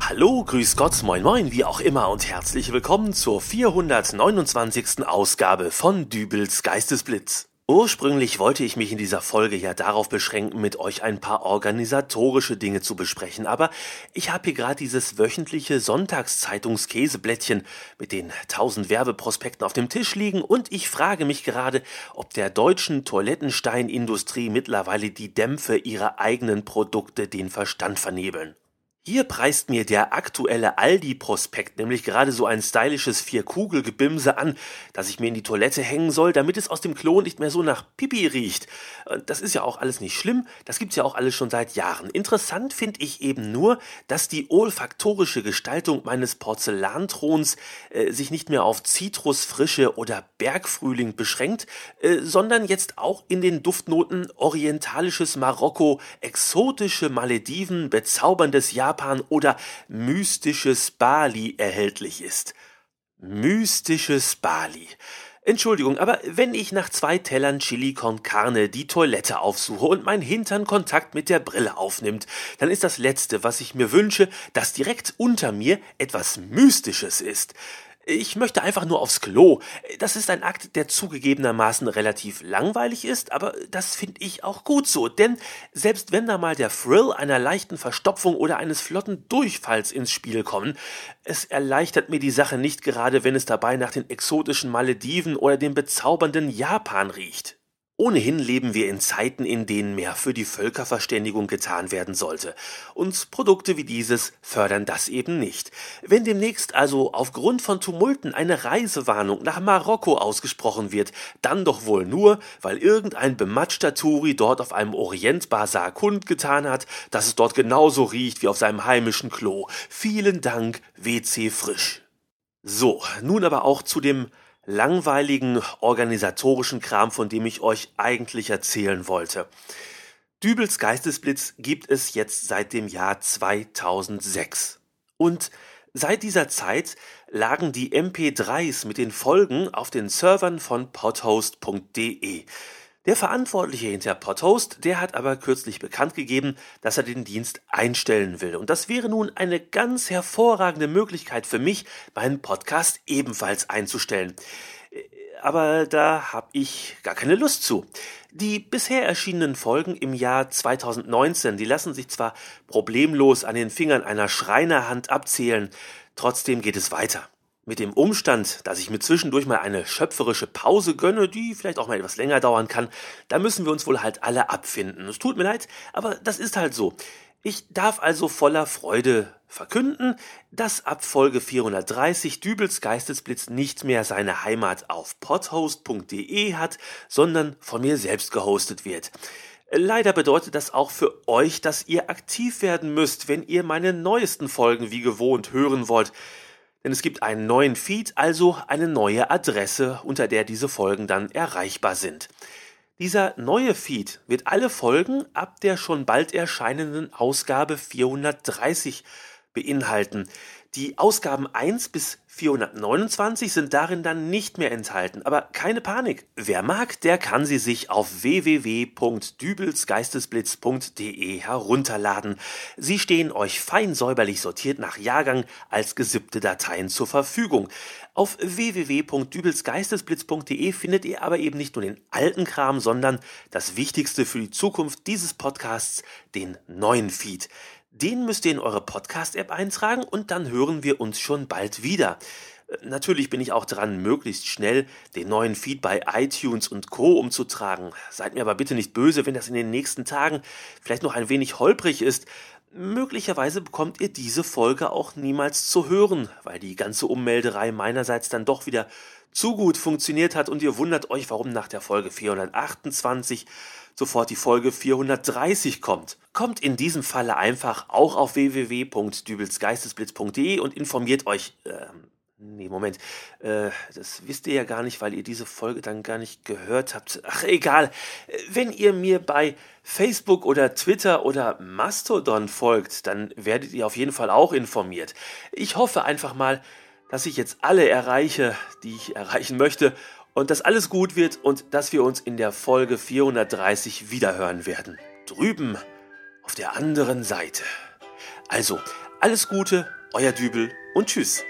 Hallo, grüß Gott, moin moin, wie auch immer und herzlich willkommen zur 429. Ausgabe von Dübels Geistesblitz. Ursprünglich wollte ich mich in dieser Folge ja darauf beschränken, mit euch ein paar organisatorische Dinge zu besprechen, aber ich habe hier gerade dieses wöchentliche Sonntagszeitungskäseblättchen mit den tausend Werbeprospekten auf dem Tisch liegen und ich frage mich gerade, ob der deutschen Toilettensteinindustrie mittlerweile die Dämpfe ihrer eigenen Produkte den Verstand vernebeln. Hier preist mir der aktuelle Aldi-Prospekt nämlich gerade so ein stylisches Vierkugelgebimse an, das ich mir in die Toilette hängen soll, damit es aus dem Klo nicht mehr so nach Pipi riecht. Das ist ja auch alles nicht schlimm, das gibt's ja auch alles schon seit Jahren. Interessant finde ich eben nur, dass die olfaktorische Gestaltung meines Porzellanthrons äh, sich nicht mehr auf Zitrusfrische oder Bergfrühling beschränkt, äh, sondern jetzt auch in den Duftnoten orientalisches Marokko, exotische Malediven, bezauberndes Japan Japan oder mystisches Bali erhältlich ist. Mystisches Bali. Entschuldigung, aber wenn ich nach zwei Tellern Chili con Carne die Toilette aufsuche und mein Hintern Kontakt mit der Brille aufnimmt, dann ist das Letzte, was ich mir wünsche, dass direkt unter mir etwas Mystisches ist. Ich möchte einfach nur aufs Klo. Das ist ein Akt, der zugegebenermaßen relativ langweilig ist, aber das finde ich auch gut so, denn selbst wenn da mal der Thrill einer leichten Verstopfung oder eines flotten Durchfalls ins Spiel kommen, es erleichtert mir die Sache nicht gerade, wenn es dabei nach den exotischen Malediven oder dem bezaubernden Japan riecht. Ohnehin leben wir in Zeiten, in denen mehr für die Völkerverständigung getan werden sollte. Und Produkte wie dieses fördern das eben nicht. Wenn demnächst also aufgrund von Tumulten eine Reisewarnung nach Marokko ausgesprochen wird, dann doch wohl nur, weil irgendein bematschter Turi dort auf einem Orientbasar kundgetan hat, dass es dort genauso riecht wie auf seinem heimischen Klo. Vielen Dank, WC Frisch. So, nun aber auch zu dem langweiligen organisatorischen Kram, von dem ich euch eigentlich erzählen wollte. Dübels Geistesblitz gibt es jetzt seit dem Jahr 2006. Und seit dieser Zeit lagen die MP3s mit den Folgen auf den Servern von podhost.de. Der Verantwortliche hinter Podhost, der hat aber kürzlich bekannt gegeben, dass er den Dienst einstellen will. Und das wäre nun eine ganz hervorragende Möglichkeit für mich, meinen Podcast ebenfalls einzustellen. Aber da habe ich gar keine Lust zu. Die bisher erschienenen Folgen im Jahr 2019, die lassen sich zwar problemlos an den Fingern einer Schreinerhand abzählen, trotzdem geht es weiter. Mit dem Umstand, dass ich mir zwischendurch mal eine schöpferische Pause gönne, die vielleicht auch mal etwas länger dauern kann, da müssen wir uns wohl halt alle abfinden. Es tut mir leid, aber das ist halt so. Ich darf also voller Freude verkünden, dass ab Folge 430 Dübels Geistesblitz nicht mehr seine Heimat auf podhost.de hat, sondern von mir selbst gehostet wird. Leider bedeutet das auch für euch, dass ihr aktiv werden müsst, wenn ihr meine neuesten Folgen wie gewohnt hören wollt denn es gibt einen neuen Feed, also eine neue Adresse, unter der diese Folgen dann erreichbar sind. Dieser neue Feed wird alle Folgen ab der schon bald erscheinenden Ausgabe 430 beinhalten. Die Ausgaben 1 bis 429 sind darin dann nicht mehr enthalten, aber keine Panik. Wer mag, der kann sie sich auf www.dübelsgeistesblitz.de herunterladen. Sie stehen euch fein säuberlich sortiert nach Jahrgang als gesippte Dateien zur Verfügung. Auf www.dübelsgeistesblitz.de findet ihr aber eben nicht nur den alten Kram, sondern das Wichtigste für die Zukunft dieses Podcasts, den neuen Feed. Den müsst ihr in eure Podcast-App eintragen und dann hören wir uns schon bald wieder. Äh, natürlich bin ich auch dran, möglichst schnell den neuen Feed bei iTunes und Co. umzutragen. Seid mir aber bitte nicht böse, wenn das in den nächsten Tagen vielleicht noch ein wenig holprig ist. Möglicherweise bekommt ihr diese Folge auch niemals zu hören, weil die ganze Ummelderei meinerseits dann doch wieder zu gut funktioniert hat und ihr wundert euch, warum nach der Folge 428 sofort die Folge 430 kommt. Kommt in diesem Falle einfach auch auf www.dübelsgeistesblitz.de und informiert euch äh, Nee, Moment. Äh, das wisst ihr ja gar nicht, weil ihr diese Folge dann gar nicht gehört habt. Ach, egal. Wenn ihr mir bei Facebook oder Twitter oder Mastodon folgt, dann werdet ihr auf jeden Fall auch informiert. Ich hoffe einfach mal, dass ich jetzt alle erreiche, die ich erreichen möchte und dass alles gut wird und dass wir uns in der Folge 430 wiederhören werden. Drüben auf der anderen Seite. Also, alles Gute, euer Dübel und tschüss.